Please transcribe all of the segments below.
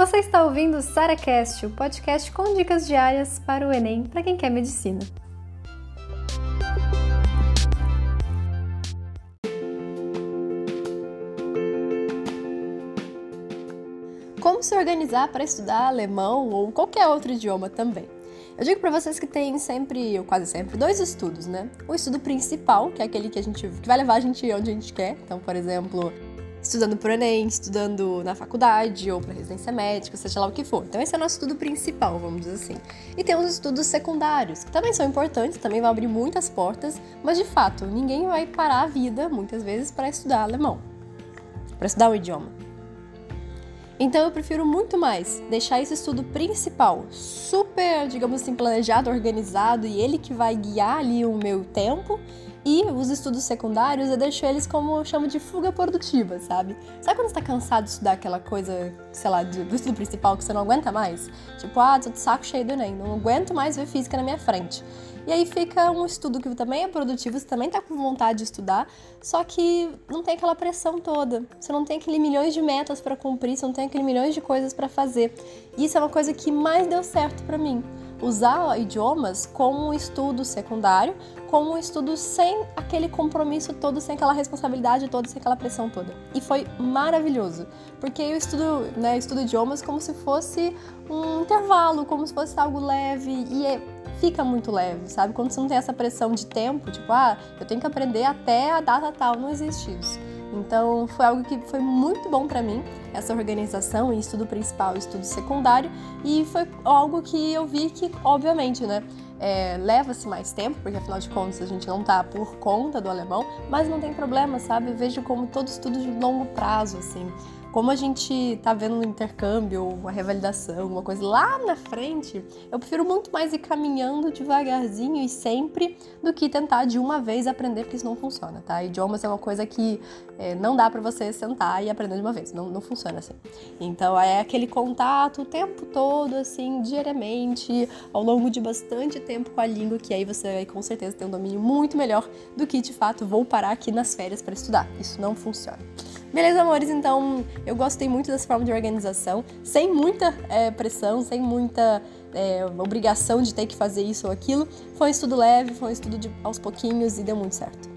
Você está ouvindo o SaraCast, o podcast com dicas diárias para o Enem para quem quer medicina. Como se organizar para estudar alemão ou qualquer outro idioma também? Eu digo para vocês que tem sempre, ou quase sempre, dois estudos, né? O estudo principal, que é aquele que a gente que vai levar a gente onde a gente quer. Então, por exemplo, estudando por Enem, estudando na faculdade ou para residência médica, seja lá o que for. Então esse é o nosso estudo principal, vamos dizer assim. E tem os estudos secundários, que também são importantes, também vão abrir muitas portas, mas de fato, ninguém vai parar a vida, muitas vezes, para estudar alemão, para estudar o idioma. Então eu prefiro muito mais deixar esse estudo principal super, digamos assim, planejado, organizado e ele que vai guiar ali o meu tempo e os estudos secundários eu deixo eles como eu chamo de fuga produtiva, sabe? Sabe quando você tá cansado de estudar aquela coisa, sei lá, do estudo principal que você não aguenta mais? Tipo, ah, tô de saco cheio do Enem, não aguento mais ver física na minha frente. E aí fica um estudo que também é produtivo, você também tá com vontade de estudar, só que não tem aquela pressão toda. Você não tem aquele milhões de metas para cumprir, você não tem aquele milhões de coisas para fazer. E isso é uma coisa que mais deu certo para mim usar idiomas como um estudo secundário, como um estudo sem aquele compromisso todo, sem aquela responsabilidade toda, sem aquela pressão toda. E foi maravilhoso, porque eu estudo, né, estudo idiomas como se fosse um intervalo, como se fosse algo leve e é, fica muito leve, sabe? Quando você não tem essa pressão de tempo, tipo, ah, eu tenho que aprender até a data tal, não existe isso. Então foi algo que foi muito bom para mim, essa organização em estudo principal e estudo secundário, e foi algo que eu vi que, obviamente, né, é, leva-se mais tempo, porque afinal de contas a gente não tá por conta do alemão, mas não tem problema, sabe? Eu vejo como todo estudo de longo prazo, assim como a gente tá vendo um intercâmbio, uma revalidação, uma coisa lá na frente, eu prefiro muito mais ir caminhando devagarzinho e sempre do que tentar de uma vez aprender, porque isso não funciona, tá? Idiomas é uma coisa que é, não dá para você sentar e aprender de uma vez, não, não funciona assim. Então é aquele contato o tempo todo, assim, diariamente, ao longo de bastante tempo com a língua, que aí você vai com certeza ter um domínio muito melhor do que de fato vou parar aqui nas férias para estudar. Isso não funciona. Beleza, amores? Então, eu gostei muito dessa forma de organização, sem muita é, pressão, sem muita é, obrigação de ter que fazer isso ou aquilo. Foi um estudo leve, foi um estudo de, aos pouquinhos e deu muito certo.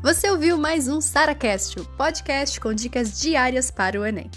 Você ouviu mais um SaraCast, o podcast com dicas diárias para o Enem.